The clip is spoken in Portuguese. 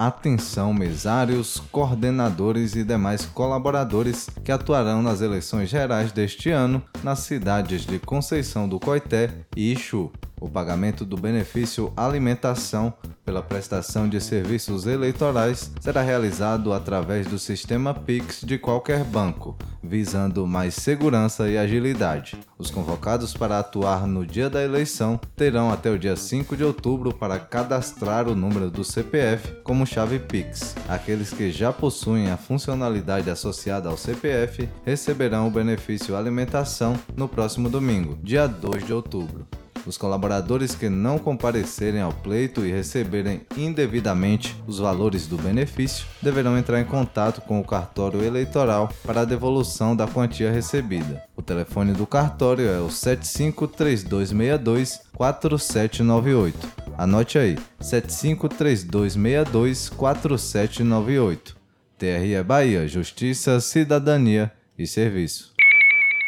Atenção, mesários, coordenadores e demais colaboradores que atuarão nas eleições gerais deste ano nas cidades de Conceição do Coité e Ixu. O pagamento do benefício alimentação pela prestação de serviços eleitorais será realizado através do sistema Pix de qualquer banco, visando mais segurança e agilidade. Os convocados para atuar no dia da eleição terão até o dia 5 de outubro para cadastrar o número do CPF como chave Pix. Aqueles que já possuem a funcionalidade associada ao CPF receberão o benefício alimentação no próximo domingo, dia 2 de outubro. Os colaboradores que não comparecerem ao pleito e receberem indevidamente os valores do benefício deverão entrar em contato com o cartório eleitoral para a devolução da quantia recebida. O telefone do cartório é o 753262 4798. Anote aí: 753262 4798. TRE Bahia, Justiça, Cidadania e Serviço.